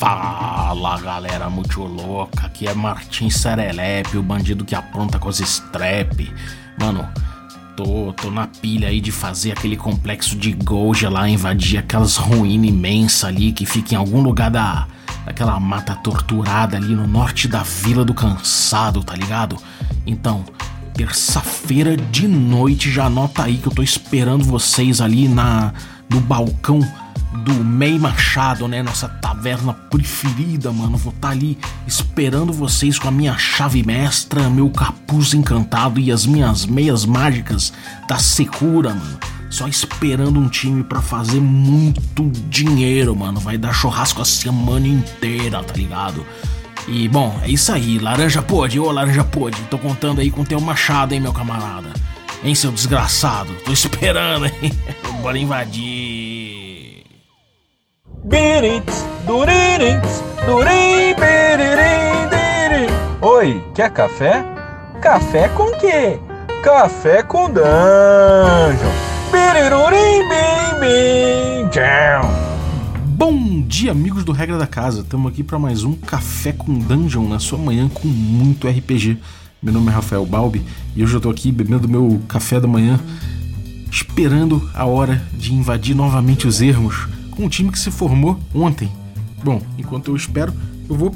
Fala galera muito louca, aqui é Martin Serelepe, o bandido que apronta com as strep. Mano, tô, tô na pilha aí de fazer aquele complexo de Goja lá, invadir aquelas ruínas imensas ali que fica em algum lugar da, daquela mata torturada ali no norte da Vila do Cansado, tá ligado? Então, terça-feira de noite, já anota aí que eu tô esperando vocês ali na no balcão do Mei Machado, né? Nossa taverna preferida, mano. Vou estar tá ali esperando vocês com a minha chave mestra, meu capuz encantado e as minhas meias mágicas da Secura, mano. Só esperando um time para fazer muito dinheiro, mano. Vai dar churrasco a semana inteira, tá ligado? E bom, é isso aí. Laranja pode, ô laranja pode. Tô contando aí com teu machado, hein, meu camarada. Hein, seu desgraçado? Tô esperando, hein? Bora invadir. Birits, duririts, durim, biririm. Oi, quer café? Café com quê? Café com dungeon. Birirurim, bim, bim, Bom dia, amigos do Regra da Casa. Estamos aqui para mais um Café com Dungeon na sua manhã com muito RPG. Meu nome é Rafael Balbi e hoje eu estou aqui bebendo meu café da manhã, esperando a hora de invadir novamente os ermos com um time que se formou ontem. Bom, enquanto eu espero, eu vou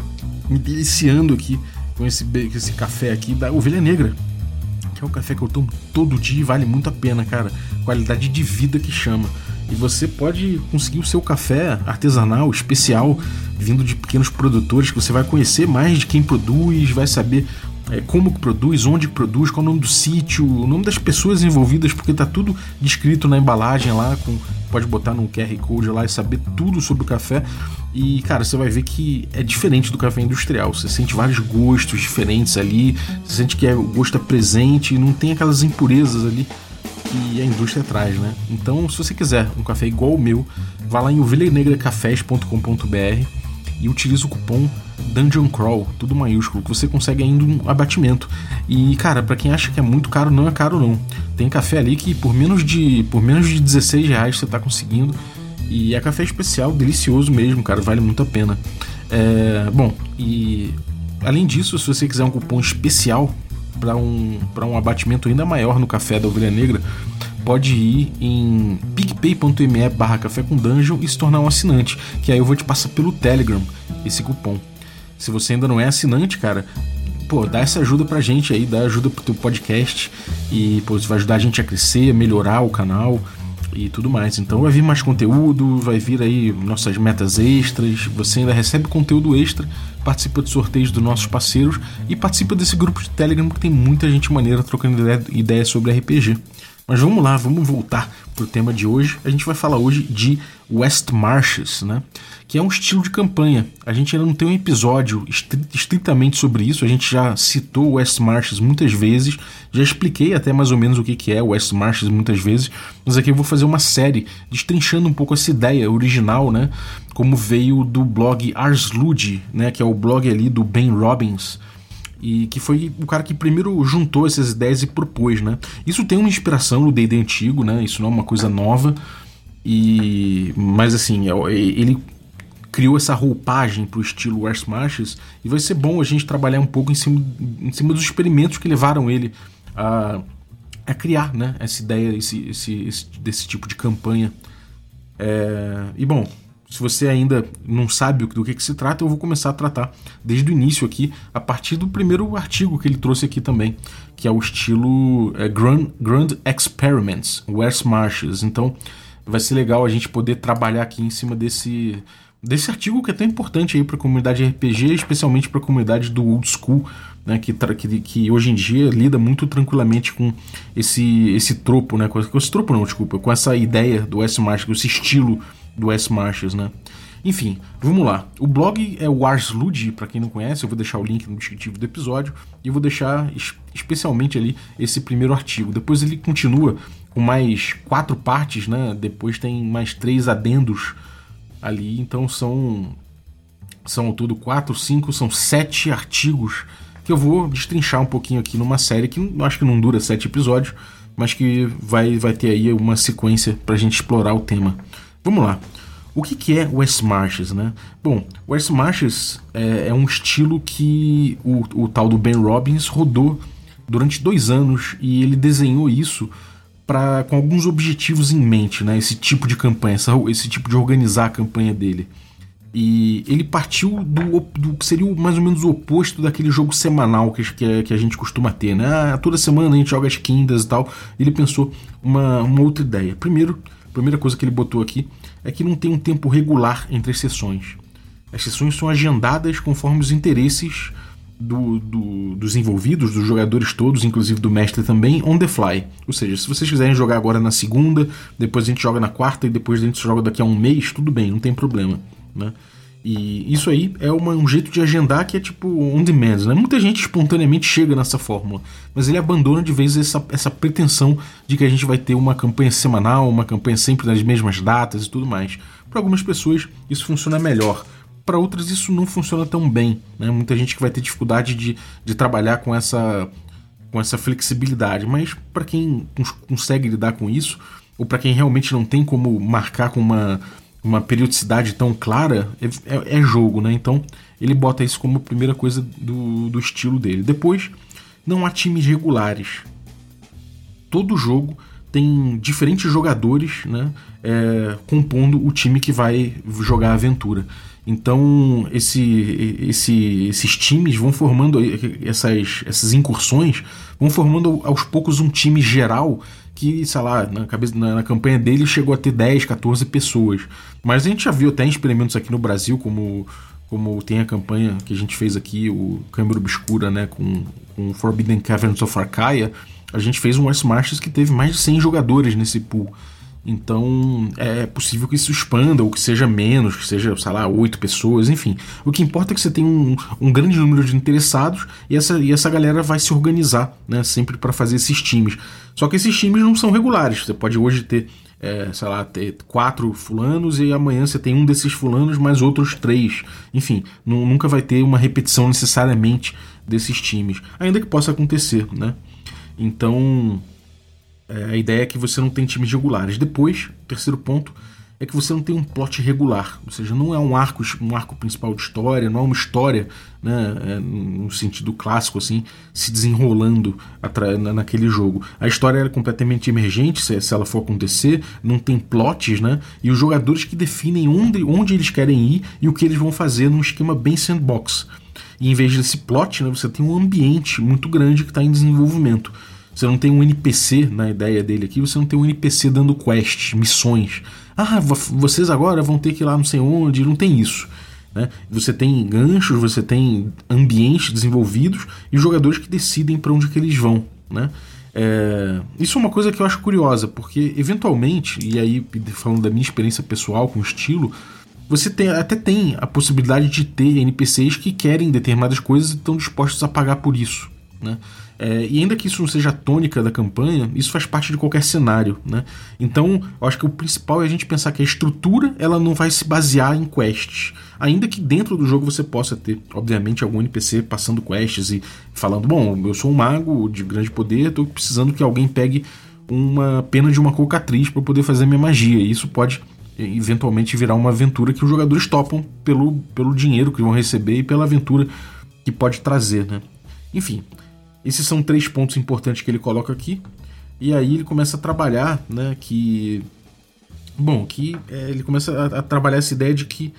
me deliciando aqui com esse, esse café aqui da Ovelha Negra, que é o café que eu tomo todo dia e vale muito a pena, cara. Qualidade de vida que chama. E você pode conseguir o seu café artesanal, especial, vindo de pequenos produtores, que você vai conhecer mais de quem produz, vai saber é, como que produz, onde que produz, qual é o nome do sítio, o nome das pessoas envolvidas, porque tá tudo descrito na embalagem lá, com, pode botar no QR Code lá e saber tudo sobre o café. E, cara, você vai ver que é diferente do café industrial. Você sente vários gostos diferentes ali, você sente que é, o gosto é presente não tem aquelas impurezas ali que a indústria traz, né? Então, se você quiser um café igual o meu, vá lá em ovelhanegracafés.com.br e utiliza o cupom Dungeon Crawl, tudo maiúsculo, que você consegue ainda um abatimento. E, cara, para quem acha que é muito caro, não é caro não. Tem café ali que por menos de, por menos de 16 reais você tá conseguindo. E é café especial, delicioso mesmo, cara, vale muito a pena. É, bom, e além disso, se você quiser um cupom especial para um, um abatimento ainda maior no café da Ovelha Negra, pode ir em picpay.me barra café com dungeon e se tornar um assinante, que aí eu vou te passar pelo Telegram esse cupom. Se você ainda não é assinante, cara, pô, dá essa ajuda pra gente aí, dá ajuda pro teu podcast e, pô, isso vai ajudar a gente a crescer, melhorar o canal e tudo mais. Então vai vir mais conteúdo, vai vir aí nossas metas extras, você ainda recebe conteúdo extra, participa de sorteios dos nossos parceiros e participa desse grupo de Telegram que tem muita gente maneira trocando ideias sobre RPG. Mas vamos lá, vamos voltar pro tema de hoje. A gente vai falar hoje de West Marches, né? Que é um estilo de campanha. A gente ainda não tem um episódio estritamente sobre isso. A gente já citou West Marches muitas vezes, já expliquei até mais ou menos o que que é West Marches muitas vezes. Mas aqui eu vou fazer uma série destrinchando um pouco essa ideia original, né? Como veio do blog Ars Ludi, né? Que é o blog ali do Ben Robbins e que foi o cara que primeiro juntou essas ideias e propôs, né? Isso tem uma inspiração no D&D antigo, né? Isso não é uma coisa nova. E mas assim, é, ele criou essa roupagem para o estilo West Marches e vai ser bom a gente trabalhar um pouco em cima, em cima dos experimentos que levaram ele a, a criar, né? Essa ideia, esse, esse, esse desse tipo de campanha. É, e bom, se você ainda não sabe do que, que, se trata, eu vou começar a tratar desde o início aqui, a partir do primeiro artigo que ele trouxe aqui também, que é o estilo é, Grand, Grand Experiments, West Marches. Então vai ser legal a gente poder trabalhar aqui em cima desse, desse artigo que é tão importante aí para a comunidade RPG, especialmente para a comunidade do old school, né, que, que, que, hoje em dia lida muito tranquilamente com esse, esse tropo, né, com, esse tropo não, desculpa, com essa ideia do Marches, esse estilo do West Marches, né? Enfim, vamos lá. O blog é o Ars Ludi, para quem não conhece, eu vou deixar o link no descritivo do episódio e vou deixar especialmente ali esse primeiro artigo. Depois ele continua com mais quatro partes, né? Depois tem mais três adendos ali, então são são tudo quatro, cinco, são sete artigos que eu vou destrinchar um pouquinho aqui numa série que acho que não dura sete episódios, mas que vai vai ter aí uma sequência para a gente explorar o tema. Vamos lá. O que, que é West Marches, né? Bom, West Marches é, é um estilo que o, o tal do Ben Robbins rodou durante dois anos e ele desenhou isso para com alguns objetivos em mente, né? Esse tipo de campanha, essa, esse tipo de organizar a campanha dele. E ele partiu do, do que seria mais ou menos o oposto daquele jogo semanal que, que, que, a gente costuma ter, né? Ah, toda semana a gente joga as quintas e tal. Ele pensou uma, uma outra ideia. Primeiro, primeira coisa que ele botou aqui é que não tem um tempo regular entre as sessões. As sessões são agendadas conforme os interesses do, do, dos envolvidos, dos jogadores todos, inclusive do mestre também, on the fly. Ou seja, se vocês quiserem jogar agora na segunda, depois a gente joga na quarta e depois a gente joga daqui a um mês, tudo bem, não tem problema. Né? E isso aí é uma, um jeito de agendar que é tipo on demand. Né? Muita gente espontaneamente chega nessa fórmula, mas ele abandona de vez essa, essa pretensão de que a gente vai ter uma campanha semanal, uma campanha sempre nas mesmas datas e tudo mais. Para algumas pessoas isso funciona melhor, para outras isso não funciona tão bem. Né? Muita gente que vai ter dificuldade de, de trabalhar com essa, com essa flexibilidade, mas para quem consegue lidar com isso, ou para quem realmente não tem como marcar com uma uma periodicidade tão clara, é, é, é, jogo, né? Então ele bota isso como primeira coisa do, do estilo dele. Depois, não há times regulares. Todo jogo tem diferentes jogadores né, é, compondo o time que vai jogar a aventura. Então esse, esse, esses times vão formando essas, essas incursões, vão formando aos poucos um time geral que, sei lá, na, cabeça, na, na, campanha dele chegou a ter 10, 14 pessoas. Mas a gente já viu até experimentos aqui no Brasil, como, como tem a campanha que a gente fez aqui, o Câmara Obscura, né, com, com Forbidden Caverns of Arcaia. A gente fez um Marches que teve mais de 100 jogadores nesse pool. Então é possível que isso expanda, ou que seja menos, que seja, sei lá, oito pessoas, enfim. O que importa é que você tem um, um grande número de interessados e essa, e essa galera vai se organizar, né? Sempre para fazer esses times. Só que esses times não são regulares. Você pode hoje ter, é, sei lá, ter quatro fulanos e amanhã você tem um desses fulanos mais outros três. Enfim, nunca vai ter uma repetição necessariamente desses times. Ainda que possa acontecer, né? Então é, a ideia é que você não tem times regulares. Depois, terceiro ponto, é que você não tem um plot regular, ou seja, não é um arco, um arco principal de história, não é uma história, né, é, no sentido clássico assim, se desenrolando naquele jogo. A história é completamente emergente, se, se, ela for acontecer, não tem plots, né, e os jogadores que definem onde, onde eles querem ir e o que eles vão fazer num esquema bem sandbox. E em vez desse plot, né, você tem um ambiente muito grande que está em desenvolvimento. Você não tem um NPC na ideia dele aqui, você não tem um NPC dando quests, missões. Ah, vocês agora vão ter que ir lá não sei onde, não tem isso. Né? Você tem ganchos, você tem ambientes desenvolvidos e jogadores que decidem para onde que eles vão. Né? É, isso é uma coisa que eu acho curiosa, porque eventualmente, e aí falando da minha experiência pessoal com o estilo, você tem, até tem a possibilidade de ter NPCs que querem determinadas coisas e estão dispostos a pagar por isso. Né? É, e ainda que isso não seja a tônica da campanha, isso faz parte de qualquer cenário. Né? Então, eu acho que o principal é a gente pensar que a estrutura ela não vai se basear em quests. Ainda que dentro do jogo você possa ter, obviamente, algum NPC passando quests e falando: Bom, eu sou um mago de grande poder, estou precisando que alguém pegue uma pena de uma cocatriz para poder fazer minha magia. E isso pode eventualmente virar uma aventura que os jogadores topam pelo, pelo dinheiro que vão receber e pela aventura que pode trazer. Né? Enfim, esses são três pontos importantes que ele coloca aqui. E aí ele começa a trabalhar, né, que... Bom, que é, ele começa a, a, trabalhar essa ideia de que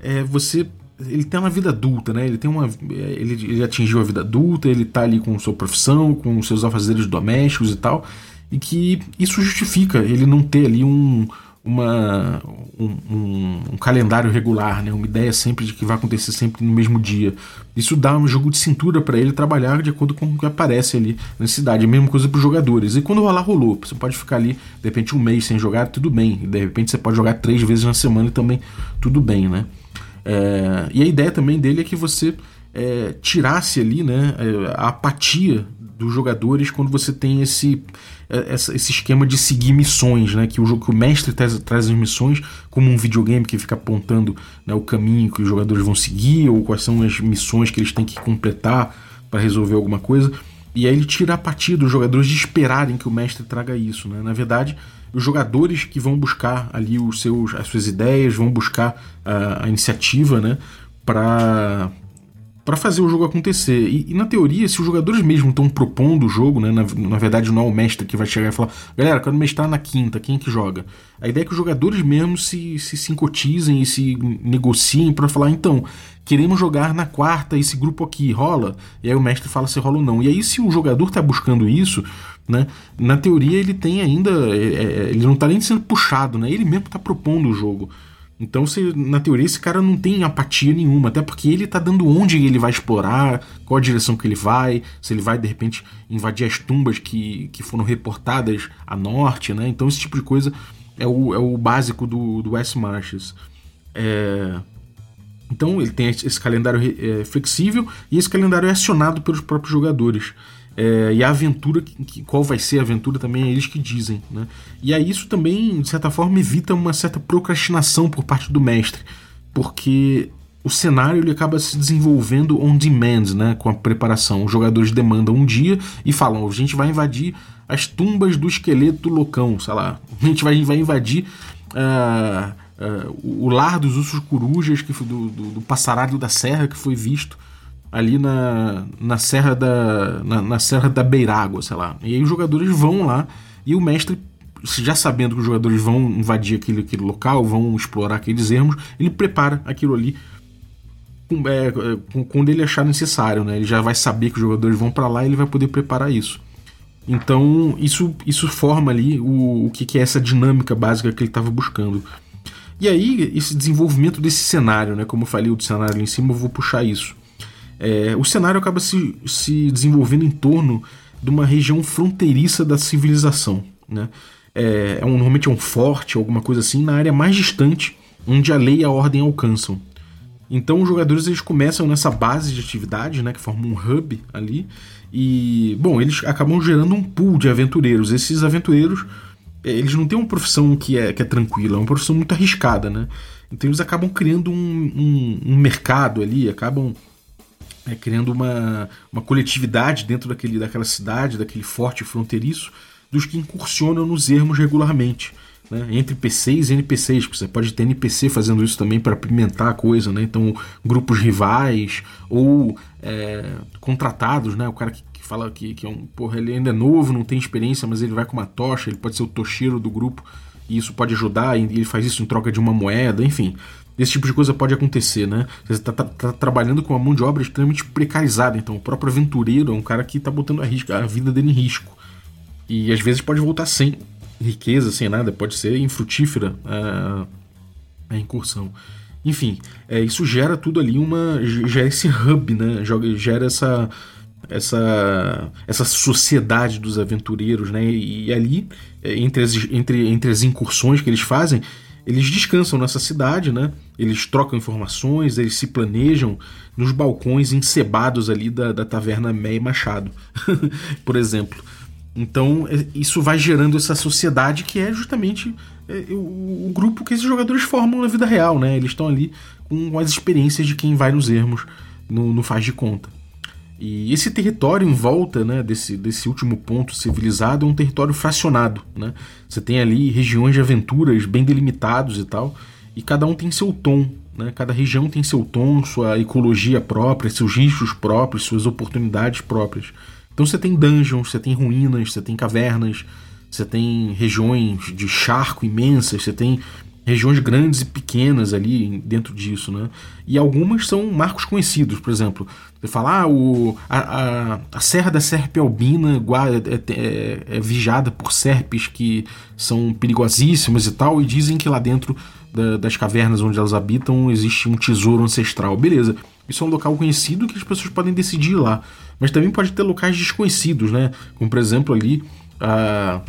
é, você... Ele tem uma vida adulta, né? Ele tem uma... É, ele, ele atingiu a vida adulta, ele tá ali com sua profissão, com seus afazeres domésticos e tal. E que isso justifica ele não ter ali um, uma, um, um, um, calendário regular, né? uma ideia sempre de que vai acontecer sempre no mesmo dia. Isso dá um jogo de cintura para ele trabalhar de acordo com o que aparece ali na cidade. A mesma coisa para os jogadores. E quando rolar, rolou. Você pode ficar ali, de repente, um mês sem jogar, tudo bem. De repente, você pode jogar três vezes na semana e também tudo bem. Né? É, e a ideia também dele é que você é, tirasse ali né, é, a apatia dos jogadores quando você tem esse, é, esse esquema de seguir missões, né? Que o que o mestre traz, traz as missões como um videogame que fica apontando né, o caminho que os jogadores vão seguir ou quais são as missões que eles têm que completar para resolver alguma coisa. E aí ele tira a partida dos jogadores de esperarem que o mestre traga isso, né? Na verdade, os jogadores que vão buscar ali os seus, as suas ideias, vão buscar a, a iniciativa, né? Para para fazer o jogo acontecer. E, e, na teoria, se os jogadores mesmo estão propondo o jogo, né, na, na, verdade não é o mestre que vai chegar e falar: galera, quero mestrar na quinta, quem é que joga? A ideia é que os jogadores mesmo se, se sincotizem e se negociem para falar: então, queremos jogar na quarta, esse grupo aqui rola? E aí o mestre fala se rola ou não. E aí, se o jogador está buscando isso, né, na teoria ele tem ainda. É, é, ele não está nem sendo puxado, né, ele mesmo está propondo o jogo. Então, se, na teoria, esse cara não tem apatia nenhuma, até porque ele tá dando onde ele vai explorar, qual a direção que ele vai, se ele vai, de repente, invadir as tumbas que, que foram reportadas a norte, né? Então, esse tipo de coisa é o, é o básico do, do West Marches. É... Então, ele tem esse calendário é, flexível e esse calendário é acionado pelos próprios jogadores. É, e a aventura, que, qual vai ser a aventura também é eles que dizem. Né? E aí isso também, de certa forma, evita uma certa procrastinação por parte do mestre, porque o cenário ele acaba se desenvolvendo on demand, né, com a preparação. Os jogadores demandam um dia e falam: a gente vai invadir as tumbas do esqueleto loucão, sei lá, a gente vai, vai invadir. Uh, uh, o lar dos ursos corujas que do, do, do passaralho da serra que foi visto ali na, na Serra da na, na Serra da Beirágua, sei lá. E aí os jogadores vão lá e o mestre já sabendo que os jogadores vão invadir aquele, aquele local, vão explorar aqueles ermos, ele prepara aquilo ali é, quando ele achar necessário, né? Ele já vai saber que os jogadores vão para lá e ele vai poder preparar isso. Então, isso, isso forma ali o, o que, que é essa dinâmica básica que ele estava buscando. E aí, esse desenvolvimento desse cenário, né? Como eu falei, o cenário ali em cima, eu vou puxar isso. É, o cenário acaba se, se desenvolvendo em torno de uma região fronteiriça da civilização. Né? É, é um, normalmente é um forte, alguma coisa assim, na área mais distante, onde a lei e a ordem alcançam. Então os jogadores eles começam nessa base de atividade, né, que forma um hub ali, e bom, eles acabam gerando um pool de aventureiros. Esses aventureiros eles não têm uma profissão que é, que é tranquila, é uma profissão muito arriscada, né? Então eles acabam criando um, um, um mercado ali, acabam é, criando uma, uma coletividade dentro daquele, daquela cidade, daquele forte fronteiriço, dos que incursionam nos ermos regularmente. Né? Entre PCs e NPCs, você pode ter NPC fazendo isso também para apimentar a coisa, né? então grupos rivais ou é, contratados, né? o cara que, que fala que, que é um, porra, ele ainda é novo, não tem experiência, mas ele vai com uma tocha, ele pode ser o tocheiro do grupo e isso pode ajudar, e ele faz isso em troca de uma moeda, enfim esse tipo de coisa pode acontecer, né? Você está tá, tá trabalhando com uma mão de obra extremamente precarizada, então o próprio aventureiro é um cara que está botando a, risco, a vida dele em risco. E às vezes pode voltar sem riqueza, sem nada, pode ser infrutífera a, a incursão. Enfim, é, isso gera tudo ali uma. gera esse hub, né? Gera essa. Essa, essa sociedade dos aventureiros, né? E, ali, é, entre as, entre, entre as incursões que eles fazem, eles descansam nessa cidade, né? Eles trocam informações, eles se planejam nos balcões encebados ali da, da taverna Meia Machado, por exemplo. Então é, isso vai gerando essa sociedade que é justamente é, o, o, grupo que esses jogadores formam na vida real, né? Eles estão ali com as experiências de quem vai nos ermos no, no faz de conta. E esse território em volta né, desse, desse último ponto civilizado é um território fracionado. Né? Você tem ali regiões de aventuras bem delimitados e tal, e cada um tem seu tom. Né? Cada região tem seu tom, sua ecologia própria, seus riscos próprios, suas oportunidades próprias. Então você tem dungeons, você tem ruínas, você tem cavernas, você tem regiões de charco imensas, você tem regiões grandes e pequenas ali dentro disso, né? E algumas são marcos conhecidos, por exemplo, você fala, ah, o, a, a, a Serra da Serpe Albina é, é, é, vigiada por serpes que são perigosíssimas e tal, e dizem que lá dentro da, das cavernas onde elas habitam existe um tesouro ancestral. Beleza, isso é um local conhecido que as pessoas podem decidir ir lá, mas também pode ter locais desconhecidos, né? Como por exemplo ali a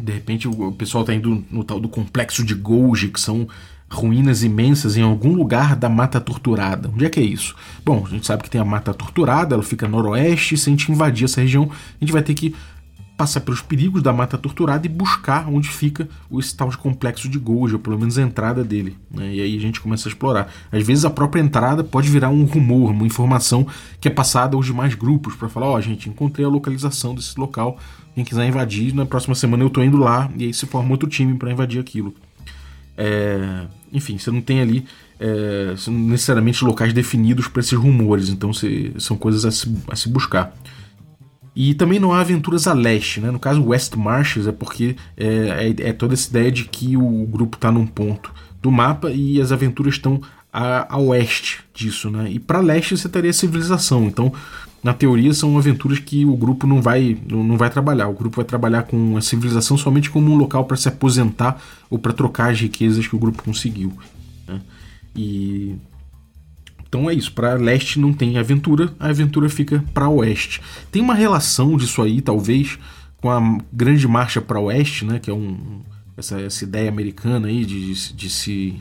de repente o pessoal está indo no tal do complexo de Golgi, que são ruínas imensas em algum lugar da Mata Torturada. Onde é que é isso? Bom, a gente sabe que tem a Mata Torturada, ela fica noroeste, se a gente invadir essa região, a gente vai ter que passar pelos perigos da mata torturada e buscar onde fica esse tal de complexo de Goja, ou pelo menos a entrada dele. Né? E aí a gente começa a explorar. Às vezes a própria entrada pode virar um rumor, uma informação que é passada aos demais grupos para falar: ó, oh, gente, encontrei a localização desse local. Quem quiser invadir, na próxima semana eu tô indo lá. E aí se forma outro time para invadir aquilo. É... Enfim, você não tem ali é... necessariamente locais definidos para esses rumores, então são coisas a se, a se buscar. E também não há aventuras a leste, né? No caso West Marches é porque é, é, é toda essa ideia de que o grupo está num ponto do mapa e as aventuras estão a, a oeste disso, né? E para leste você teria civilização. Então, na teoria, são aventuras que o grupo não vai, não, vai trabalhar. O grupo vai trabalhar com a civilização somente como um local para se aposentar ou para trocar as riquezas que o grupo conseguiu. Né? E então é isso, para leste não tem aventura, a aventura fica para oeste. Tem uma relação disso aí, talvez, com a grande marcha para oeste, né, que é um, essa, essa ideia americana aí de, de, de, se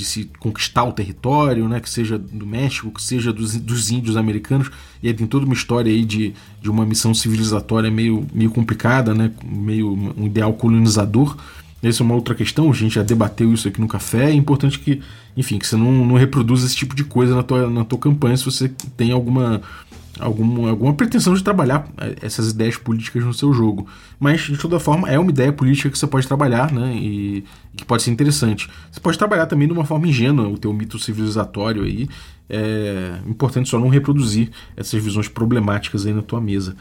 de se conquistar o território, né, que seja do México, que seja dos, dos índios americanos, e aí tem toda uma história aí de, de uma missão civilizatória meio, meio complicada, né, meio um ideal colonizador. Essa é uma outra questão, a gente já debateu isso aqui no café. É importante que, enfim, que você não, não reproduza esse tipo de coisa na tua, na tua campanha se você tem alguma, alguma, alguma pretensão de trabalhar é, essas ideias políticas no seu jogo. Mas, de toda forma, é uma ideia política que você pode trabalhar, né? E, e que pode ser interessante. Você pode trabalhar também de uma forma ingênua o teu mito civilizatório aí. É importante só não reproduzir essas visões problemáticas aí na tua mesa.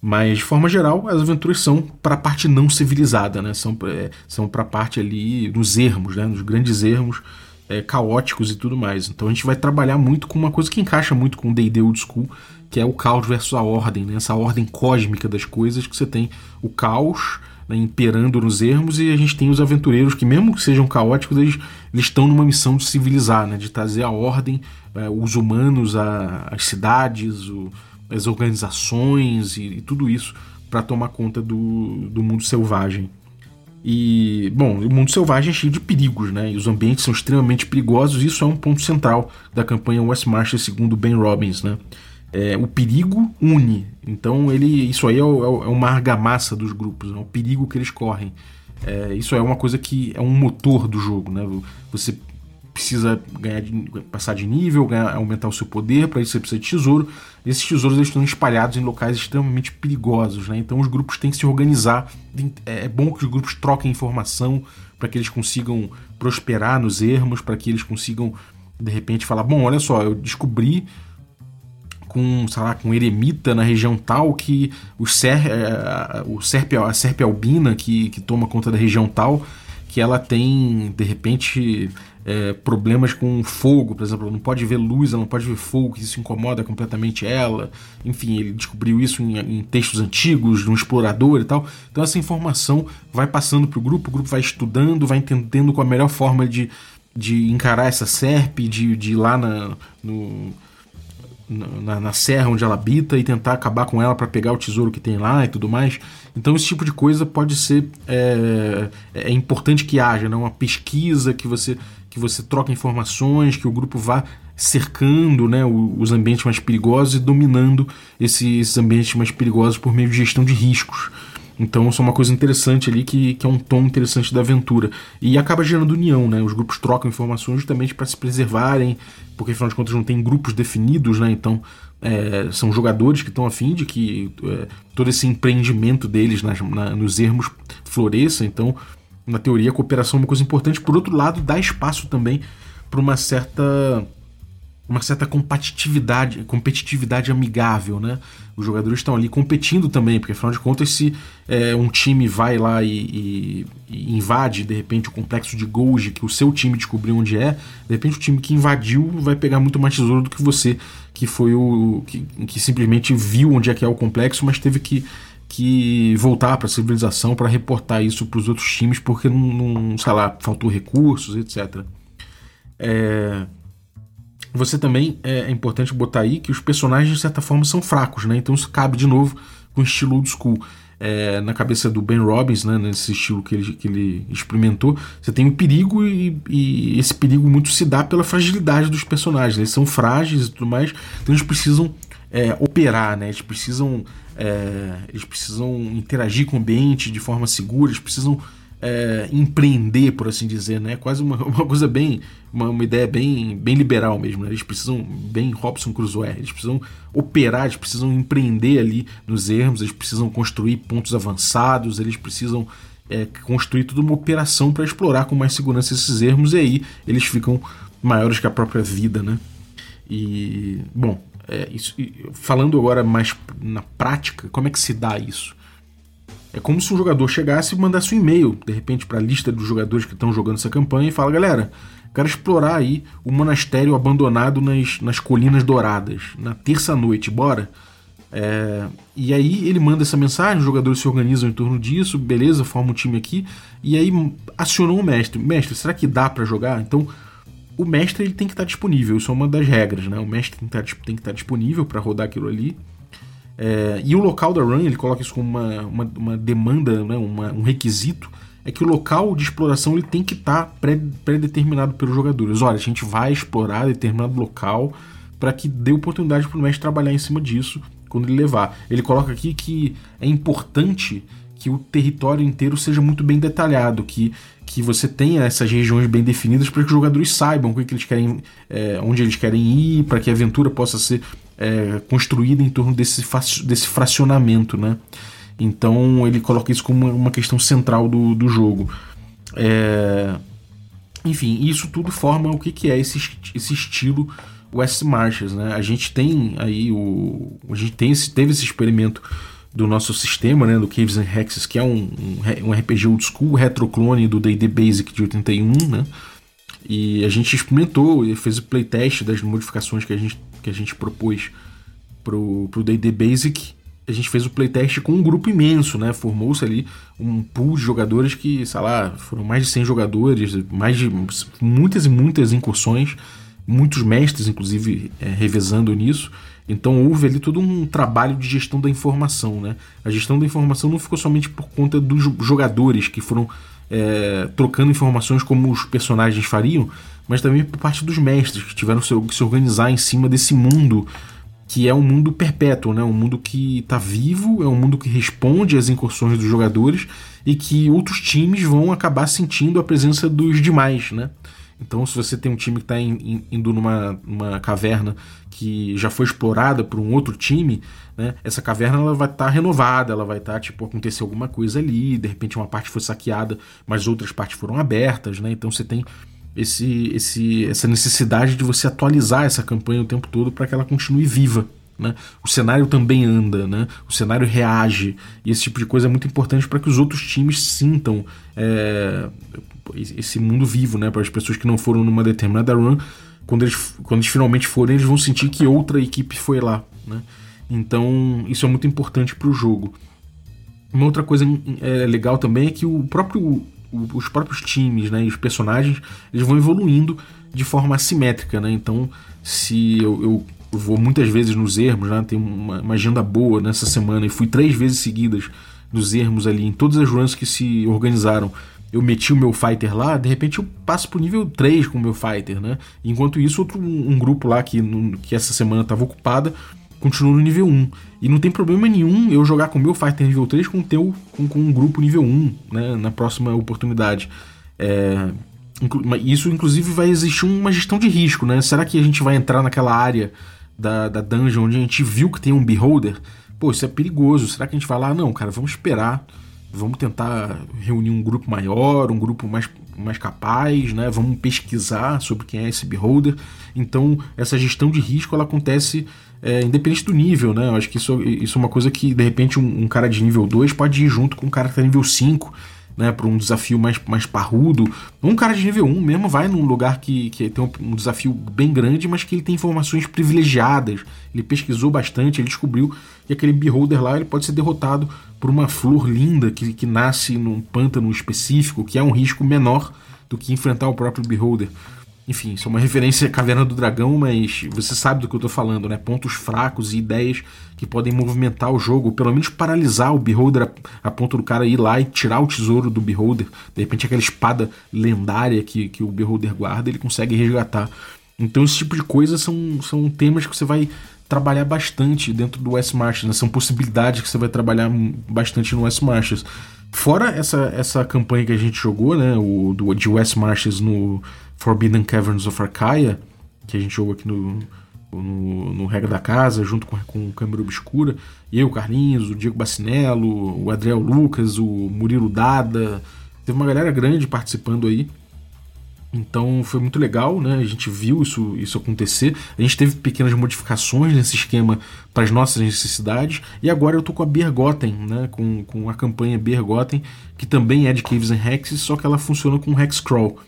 Mas, de forma geral, as aventuras são para a parte não civilizada, né? São, é, são para a parte ali dos ermos, né? Nos grandes ermos é, caóticos e tudo mais. Então a gente vai trabalhar muito com uma coisa que encaixa muito com o D&D Old School, que é o caos versus a ordem, né? Essa ordem cósmica das coisas que você tem o caos né, imperando nos ermos e a gente tem os aventureiros que mesmo que sejam caóticos, eles, eles estão numa missão de civilizar, né? De trazer a ordem, é, os humanos, a, as cidades, o as organizações e, e tudo isso para tomar conta do, do mundo selvagem. E, bom, o mundo selvagem é cheio de perigos, né? E os ambientes são extremamente perigosos, e isso é um ponto central da campanha West Marches, segundo Ben Robbins, né? É, o perigo une. Então, ele, isso aí é, é, é uma argamassa dos grupos, é o perigo que eles correm. É, isso é uma coisa que é um motor do jogo, né? Você precisa ganhar de, passar de nível, ganhar, aumentar o seu poder, para isso você precisa de tesouro. Esses tesouros eles estão espalhados em locais extremamente perigosos, né? então os grupos têm que se organizar. É, é bom que os grupos troquem informação para que eles consigam prosperar nos ermos, para que eles consigam de repente falar: bom, olha só, eu descobri com, sei lá, com eremita na região tal que o, ser, é, o serpe, a serpe albina que, que toma conta da região tal que ela tem de repente é, problemas com fogo, por exemplo, ela não pode ver luz, ela não pode ver fogo, que isso incomoda completamente ela. Enfim, ele descobriu isso em, em textos antigos, de um explorador e tal. Então essa informação vai passando para o grupo, o grupo vai estudando, vai entendendo qual a melhor forma de, de encarar essa SERP, de, de ir lá na, no, na, na, serra onde ela habita e tentar acabar com ela para pegar o tesouro que tem lá e tudo mais. Então esse tipo de coisa pode ser é, é importante que haja, né? uma pesquisa que você que você troca informações, que o grupo vá cercando né, os ambientes mais perigosos e dominando esses ambientes mais perigosos por meio de gestão de riscos. Então, isso é uma coisa interessante ali que, que é um tom interessante da aventura. E acaba gerando união, né? Os grupos trocam informações justamente para se preservarem, porque afinal de contas não tem grupos definidos, né? Então, é, são jogadores que estão afim de que é, todo esse empreendimento deles nas, na, nos ermos floresça. Então, na teoria, a cooperação é uma coisa importante. Por outro lado, dá espaço também para uma certa uma certa competitividade, competitividade amigável, né? Os jogadores estão ali competindo também, porque afinal de contas, se é, um time vai lá e, e, e, invade de repente o complexo de Golgi, que o seu time descobriu onde é, de repente o time que invadiu vai pegar muito mais tesouro do que você, que foi o que, que simplesmente viu onde é que é o complexo, mas teve que que voltar para a civilização para reportar isso para os outros times porque não, não, sei lá, faltou recursos, etc. É... Você também é, é importante botar aí que os personagens de certa forma são fracos, né? Então isso cabe de novo com o estilo old school. É, na cabeça do Ben Robbins, né, nesse estilo que ele, que ele experimentou, você tem um perigo e, e, esse perigo muito se dá pela fragilidade dos personagens. Eles são frágeis e tudo mais, então eles precisam é, operar, né? Eles precisam, é, eles precisam interagir com o ambiente de forma segura, eles precisam é, empreender, por assim dizer, né? Quase uma, uma coisa bem, uma, uma, ideia bem, bem liberal mesmo. Né? Eles precisam, bem Robson Crusoe, eles precisam operar, eles precisam empreender ali nos ermos, eles precisam construir pontos avançados, eles precisam é, construir toda uma operação para explorar com mais segurança esses ermos e aí eles ficam maiores que a própria vida, né? E bom, é, isso, falando agora mais na prática, como é que se dá isso? É como se um jogador chegasse e mandasse um e-mail, de repente, para a lista dos jogadores que estão jogando essa campanha e fala: galera, quero explorar aí o monastério abandonado nas, nas Colinas Douradas, na terça-noite, bora? É, e aí ele manda essa mensagem, os jogadores se organizam em torno disso, beleza, forma um time aqui, e aí acionou o mestre. Mestre, será que dá para jogar? Então, o mestre ele tem que estar disponível, isso é uma das regras, né? O mestre tem que estar, tem que estar disponível para rodar aquilo ali. É, e o local da run, ele coloca isso como uma, uma, uma demanda, né, uma, um requisito, é que o local de exploração ele tem que estar tá pré-determinado pré pelos jogadores. Olha, a gente vai explorar determinado local para que dê oportunidade para o mestre trabalhar em cima disso quando ele levar. Ele coloca aqui que é importante que o território inteiro seja muito bem detalhado, que, que você tenha essas regiões bem definidas para que os jogadores saibam o que, eles querem, é, onde eles querem ir, para que a aventura possa ser é, construída em torno desse, desse fracionamento, né? Então ele coloca isso como uma questão central do, do jogo. É... Enfim, isso tudo forma o que, que é esse, esse estilo West Marches, né? A gente tem aí o. A gente tem esse, teve esse experimento do nosso sistema, né? Do Caves and Hexes, que é um, um, um RPG old school, retroclone do D&D Basic de 81, né? E a gente experimentou e fez o playtest das modificações que a gente, que a gente propôs pro, D&D Basic. A gente fez o playtest com um grupo imenso, né? Formou-se ali um pool de jogadores que, sei lá, foram mais de 100 jogadores, mais de muitas e muitas incursões, muitos mestres, inclusive, é, revezando nisso. Então houve ali todo um trabalho de gestão da informação, né? A gestão da informação não ficou somente por conta dos jogadores que foram é, trocando informações como os personagens fariam, mas também por parte dos mestres que tiveram que se organizar em cima desse mundo que é um mundo perpétuo, né? um mundo que está vivo, é um mundo que responde às incursões dos jogadores e que outros times vão acabar sentindo a presença dos demais. Né? Então, se você tem um time que está indo numa, numa caverna que já foi explorada por um outro time, né, essa caverna ela vai estar tá renovada, ela vai estar, tá, tipo, acontecer alguma coisa ali, de repente uma parte foi saqueada, mas outras partes foram abertas, né? Então você tem esse, esse, essa necessidade de você atualizar essa campanha o tempo todo para que ela continue viva. Né? O cenário também anda, né? o cenário reage, e esse tipo de coisa é muito importante para que os outros times sintam é, esse mundo vivo, né? para as pessoas que não foram numa determinada run, quando eles, quando eles finalmente forem, eles vão sentir que outra equipe foi lá. Né? Então, isso é muito importante para o jogo. Uma outra coisa é, legal também é que o próprio, os próprios times né, e os personagens eles vão evoluindo de forma assimétrica. Né? Então, se eu, eu vou muitas vezes nos ermos, né? tem uma, uma, agenda boa nessa semana e fui três vezes seguidas nos ermos ali, em todas as runs que se organizaram eu meti o meu fighter lá, de repente eu passo pro nível 3 com o meu fighter, né? Enquanto isso, outro um, grupo lá que, que essa semana estava ocupada continua no nível 1. E não tem problema nenhum eu jogar com o meu fighter nível 3 com, teu, com, com um grupo nível 1, né? Na próxima oportunidade. É, isso, inclusive, vai existir uma gestão de risco, né? Será que a gente vai entrar naquela área da, da dungeon onde a gente viu que tem um beholder? Pô, isso é perigoso. Será que a gente vai lá? Não, cara, vamos esperar vamos tentar reunir um grupo maior, um grupo mais, mais capaz, né? Vamos pesquisar sobre quem é esse beholder. Então, essa gestão de risco ela acontece é, independente do nível, né? Eu acho que isso, isso é uma coisa que, de repente, um, um cara de nível 2 pode ir junto com um cara que tá nível 5 né, para um desafio mais, mais parrudo. Um cara de nível 1 mesmo vai num lugar que, que tem um, um, desafio bem grande, mas que ele tem informações privilegiadas. Ele pesquisou bastante, ele descobriu que aquele beholder lá ele pode ser derrotado por uma flor linda que, que nasce num pântano específico, que é um risco menor do que enfrentar o próprio beholder. Enfim, isso é uma referência à Caverna do Dragão, mas você sabe do que eu tô falando, né? Pontos fracos e ideias que podem movimentar o jogo, pelo menos paralisar o Beholder a, a ponto do cara ir lá e tirar o tesouro do Beholder. De repente, aquela espada lendária que, que o Beholder guarda, ele consegue resgatar. Então, esse tipo de coisa são, são temas que você vai trabalhar bastante dentro do West Marches, né? são possibilidades que você vai trabalhar bastante no West Marches. Fora essa, essa campanha que a gente jogou, né, o do, de West Marches no Forbidden Caverns of Arcaia, que a gente jogou aqui no, no, no Regra da Casa, junto com, com Câmara Obscura, eu, o Carlinhos, o Diego Bacinello, o Adriel Lucas, o Murilo Dada, teve uma galera grande participando aí. Então foi muito legal, né? A gente viu isso, isso acontecer. A gente teve pequenas modificações nesse esquema para as nossas necessidades. E agora eu tô com a Bergotten, né? Com, com a campanha Bergotten, que também é de Caves and Hexes, só que ela funciona com Hex Crawl.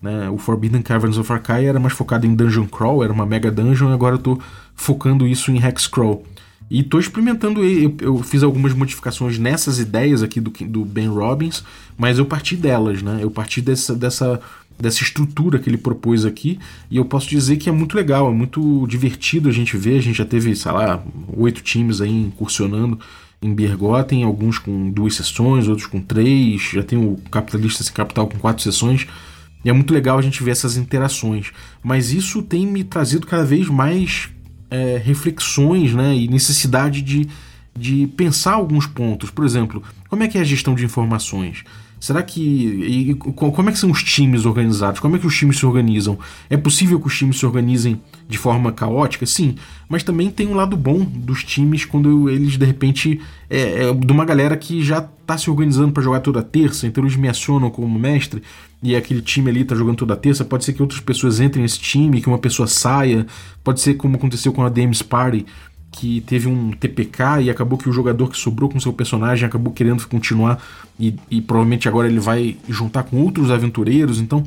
Né? O Forbidden Caverns of Arcaia era mais focado em Dungeon Crawl, era uma mega dungeon, agora eu tô focando isso em Hex Crawl. E tô experimentando, eu, eu fiz algumas modificações nessas ideias aqui do, do Ben Robbins, mas eu parti delas, né? Eu parti dessa, dessa dessa estrutura que ele propôs aqui, e eu posso dizer que é muito legal, é muito divertido a gente ver, a gente já teve, sei lá, oito times aí incursionando em Bergotten, alguns com duas sessões, outros com três, já tem o Capitalista Sem Capital com quatro sessões, e é muito legal a gente ver essas interações, mas isso tem me trazido cada vez mais é, reflexões, né, e necessidade de, de pensar alguns pontos, por exemplo, como é que é a gestão de informações? Será que. E, como é que são os times organizados? Como é que os times se organizam? É possível que os times se organizem de forma caótica? Sim, mas também tem um lado bom dos times quando eles de repente. É, é de uma galera que já está se organizando para jogar toda terça, então eles me acionam como mestre e aquele time ali está jogando toda terça. Pode ser que outras pessoas entrem nesse time, que uma pessoa saia, pode ser como aconteceu com a Dames Party que teve um TPK e acabou que o jogador que sobrou com seu personagem acabou querendo continuar e, e provavelmente agora ele vai juntar com outros aventureiros. Então,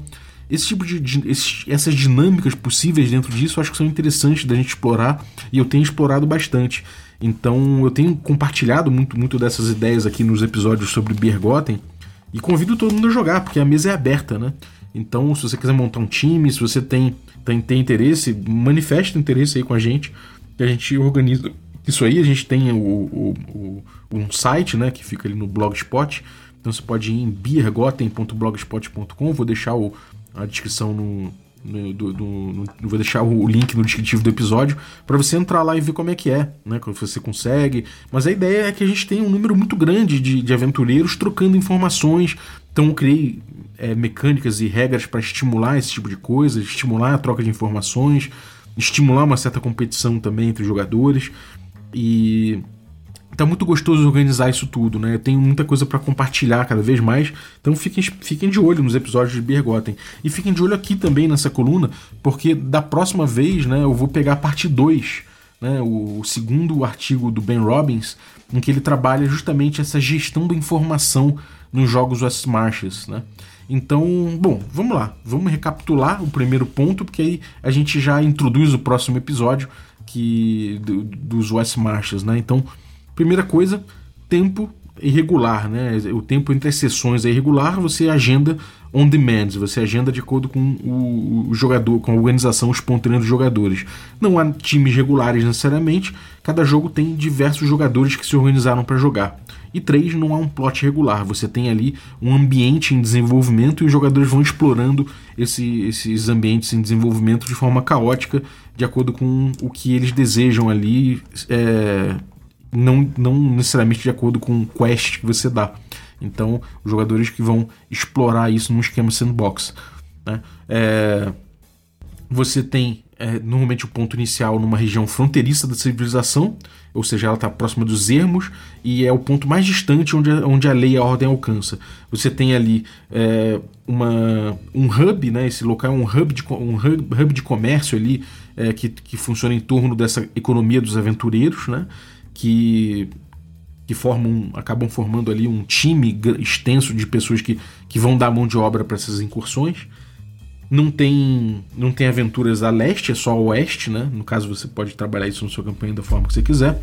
esse tipo de, de esse, essas dinâmicas possíveis dentro disso acho que são interessantes da gente explorar e eu tenho explorado bastante. Então, eu tenho compartilhado muito, muito dessas ideias aqui nos episódios sobre Bergotten e convido todo mundo a jogar, porque a mesa é aberta, né? Então, se você quiser montar um time, se você tem, tem, tem interesse, manifeste interesse aí com a gente que a gente organiza isso aí. A gente tem o, o, o, um site né, que fica ali no Blogspot. Então você pode ir em biergoten.blogspot.com. Vou deixar o, a descrição no, no, do, do, no, vou deixar o link no descritivo do episódio para você entrar lá e ver como é que é, né? Como você consegue. Mas a ideia é que a gente tem um número muito grande de, de aventureiros trocando informações. Então eu criei é, mecânicas e regras para estimular esse tipo de coisa, estimular a troca de informações estimular uma certa competição também entre os jogadores. E tá muito gostoso organizar isso tudo, né? Eu tenho muita coisa para compartilhar cada vez mais, então fiquem, fiquem de olho nos episódios de Bergotten. E fiquem de olho aqui também nessa coluna, porque da próxima vez, né, eu vou pegar a parte 2, né, o, segundo artigo do Ben Robbins, em que ele trabalha justamente essa gestão da informação nos jogos West Marches, né? Então, bom, vamos lá. Vamos recapitular o primeiro ponto, porque aí a gente já introduz o próximo episódio que do, dos West Marches, né? Então, primeira coisa, tempo irregular, né? O tempo entre as sessões é irregular, você agenda on demand, você agenda de acordo com o, jogador, com a organização espontânea dos jogadores. Não há times regulares necessariamente, cada jogo tem diversos jogadores que se organizaram para jogar. E três, não há um plot regular, você tem ali um ambiente em desenvolvimento e os jogadores vão explorando esse, esses ambientes em desenvolvimento de forma caótica, de acordo com o que eles desejam ali, é, não, não necessariamente de acordo com o quest que você dá. Então, os jogadores que vão explorar isso num esquema sandbox. Né? É, você tem é, normalmente o ponto inicial numa região fronteiriça da civilização, ou seja, ela está próxima dos ermos e é o ponto mais distante onde, onde a lei e a ordem alcança. Você tem ali é, uma, um hub, né? esse local é um hub de, um hub, hub de comércio ali é, que, que funciona em torno dessa economia dos aventureiros, né? que que formam, acabam formando ali um time extenso de pessoas que, que vão dar mão de obra para essas incursões. Não tem, não tem aventuras a leste, é só a oeste, né? No caso, você pode trabalhar isso na sua campanha da forma que você quiser.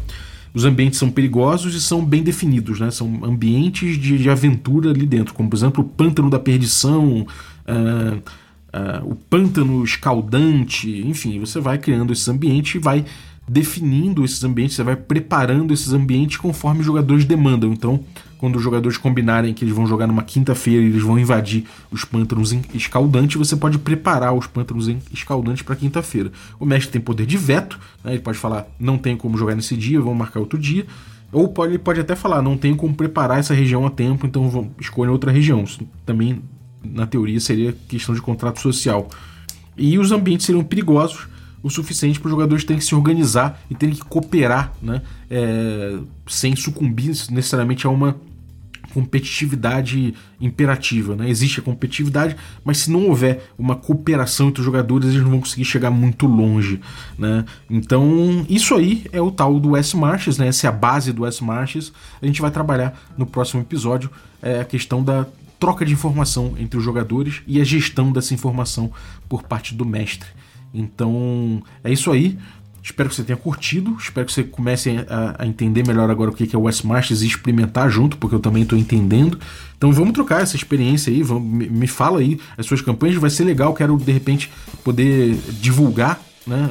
Os ambientes são perigosos e são bem definidos, né? São ambientes de, de aventura ali dentro, como por exemplo o Pântano da Perdição, uh, uh, o Pântano Escaldante, enfim, você vai criando esse ambiente e vai definindo esses ambientes, você vai preparando esses ambientes conforme os jogadores demandam. Então, quando os jogadores combinarem que eles vão jogar numa quinta-feira e eles vão invadir os pântanos escaldantes, você pode preparar os pântanos escaldantes para quinta-feira. O mestre tem poder de veto, né? ele pode falar não tem como jogar nesse dia, vamos marcar outro dia. Ou pode, ele pode até falar não tenho como preparar essa região a tempo, então escolher outra região. Isso também, na teoria, seria questão de contrato social. E os ambientes seriam perigosos o suficiente para os jogadores terem que se organizar e terem que cooperar, né? É, sem sucumbir necessariamente a uma competitividade imperativa. Né? Existe a competitividade, mas se não houver uma cooperação entre os jogadores, eles não vão conseguir chegar muito longe. Né? Então, isso aí é o tal do S-Marches, né? essa é a base do S-Marches. A gente vai trabalhar no próximo episódio é a questão da troca de informação entre os jogadores e a gestão dessa informação por parte do mestre. Então, é isso aí. Espero que você tenha curtido, espero que você comece a, a entender melhor agora o que é o Westmasters e experimentar junto, porque eu também estou entendendo. Então vamos trocar essa experiência aí, vamos, me, me fala aí as suas campanhas, vai ser legal, quero de repente poder divulgar né,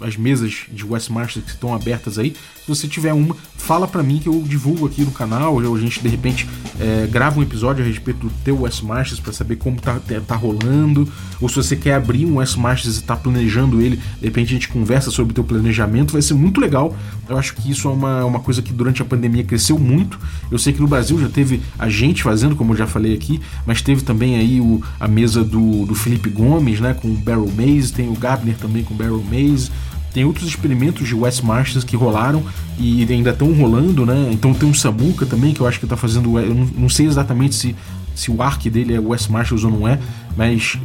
as mesas de Westmaster que estão abertas aí. Se você tiver uma, fala para mim que eu divulgo aqui no canal, ou a gente de repente é, grava um episódio a respeito do teu Westmasters para saber como tá, tá rolando, ou se você quer abrir um Westmasters e tá planejando ele, de repente a gente conversa sobre o teu planejamento, vai ser muito legal. Eu acho que isso é uma, uma coisa que durante a pandemia cresceu muito. Eu sei que no Brasil já teve a gente fazendo, como eu já falei aqui, mas teve também aí o, a mesa do, do Felipe Gomes, né, com o Barrel Maze, tem o Gabner também com o Barrel Maze. Tem outros experimentos de West Marches que rolaram e ainda estão rolando, né? Então tem um Samuka também, que eu acho que está fazendo. Eu não, sei exatamente se, se o arc dele é West Marches ou não é, mas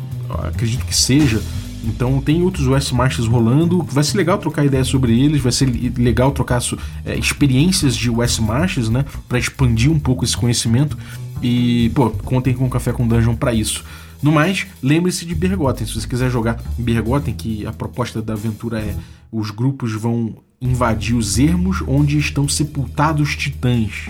acredito que seja. Então tem outros West Marches rolando. Vai ser legal trocar ideias sobre eles, vai ser legal trocar é, experiências de West Marches, né? Para expandir um pouco esse conhecimento. E, pô, contem com o Café com Dungeon para isso. No mais, lembre-se de Bergotten. Se você quiser jogar Bergotten, que a proposta da aventura é os grupos vão invadir os ermos onde estão sepultados titãs.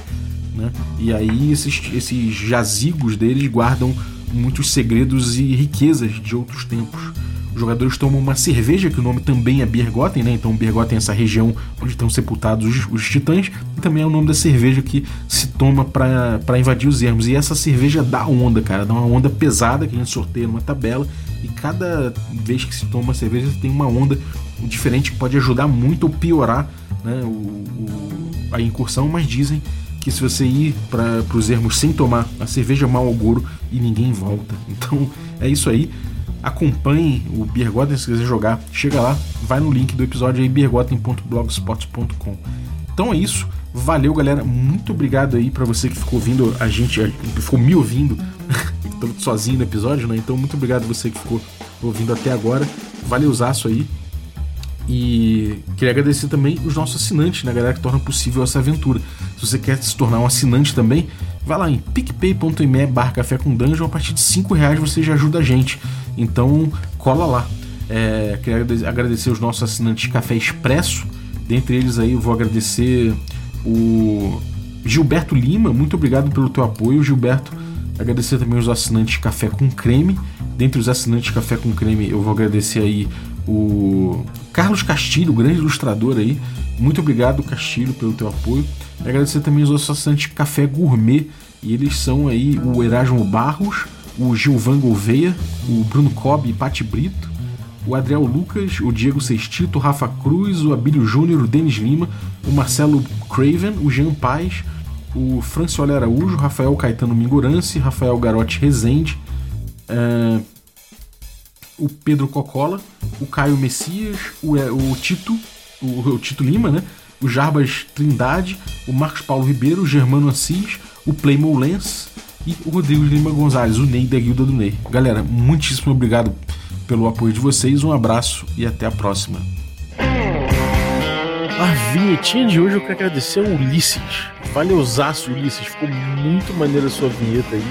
Né? E aí esses, esses jazigos deles guardam muitos segredos e riquezas de outros tempos. Os jogadores tomam uma cerveja, que o nome também é Bergotten, né? Então Bergotten é essa região onde estão sepultados os, os titãs, e também é o nome da cerveja que se toma para invadir os ermos. E essa cerveja dá onda, cara, dá uma onda pesada que a gente sorteia numa tabela, e cada vez que se toma uma cerveja tem uma onda diferente que pode ajudar muito ou piorar né, o, o, a incursão, mas dizem que se você ir para os ermos sem tomar a cerveja mal ao goro e ninguém volta. Então é isso aí acompanhe o Biergotten se quiser jogar. Chega lá, vai no link do episódio aí, biergotten.blogspot.com. Então é isso. Valeu, galera. Muito obrigado aí para você que ficou ouvindo a gente, ficou me ouvindo. Sozinho no episódio, né? Então, muito obrigado você que ficou ouvindo até agora. Valeuzaço aí. E queria agradecer também os nossos assinantes, né, galera, que torna possível essa aventura. Se você quer se tornar um assinante também, vai lá em picpay.me barra café com dungeon, a partir de 5 reais você já ajuda a gente. Então cola lá. É, queria agradecer os nossos assinantes Café Expresso. Dentre eles aí eu vou agradecer o Gilberto Lima, muito obrigado pelo teu apoio, Gilberto. Agradecer também os assinantes Café com Creme. Dentre os assinantes Café com Creme, eu vou agradecer aí o Carlos Castilho, grande ilustrador aí. Muito obrigado, Castilho, pelo teu apoio. Agradecer também os assinantes Café Gourmet. E eles são aí o Erasmo Barros, o Gilvan Gouveia, o Bruno Cobb e Pati Brito, o Adriel Lucas, o Diego Sextito, o Rafa Cruz, o Abílio Júnior, o Denis Lima, o Marcelo Craven, o Jean Paz, o Francioli Araújo, Rafael Caetano Mingurance, Rafael Garotti Rezende, é, o Pedro Cocola, o Caio Messias, o, é, o Tito, o, o, Tito Lima, né? o Jarbas Trindade, o Marcos Paulo Ribeiro, o Germano Assis, o Playmo Lens, e o Rodrigo Lima Gonzalez, o Ney da Guilda do Ney. Galera, muitíssimo obrigado pelo apoio de vocês, um abraço e até a próxima. A vinhetinha de hoje eu quero agradecer ao Ulisses. Valeuzaço, Ulisses, ficou muito maneira a sua vinheta aí.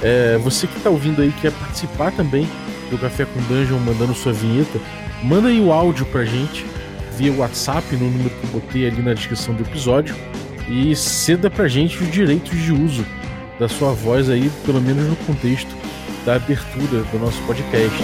É, você que está ouvindo aí quer participar também do Café com Dungeon mandando sua vinheta, manda aí o áudio pra gente via WhatsApp no número que eu botei ali na descrição do episódio e ceda pra gente os direitos de uso da sua voz aí, pelo menos no contexto da abertura do nosso podcast.